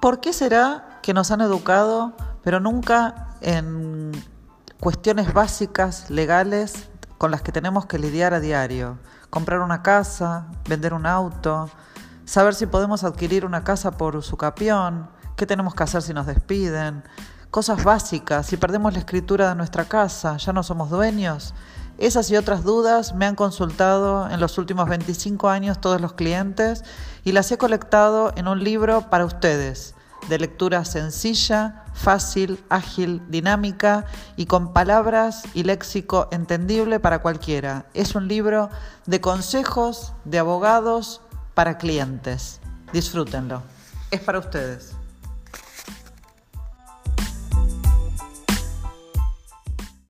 ¿Por qué será que nos han educado, pero nunca en cuestiones básicas, legales, con las que tenemos que lidiar a diario? Comprar una casa, vender un auto, saber si podemos adquirir una casa por su capión, qué tenemos que hacer si nos despiden, cosas básicas, si perdemos la escritura de nuestra casa, ya no somos dueños. Esas y otras dudas me han consultado en los últimos 25 años todos los clientes y las he colectado en un libro para ustedes, de lectura sencilla, fácil, ágil, dinámica y con palabras y léxico entendible para cualquiera. Es un libro de consejos de abogados para clientes. Disfrútenlo. Es para ustedes.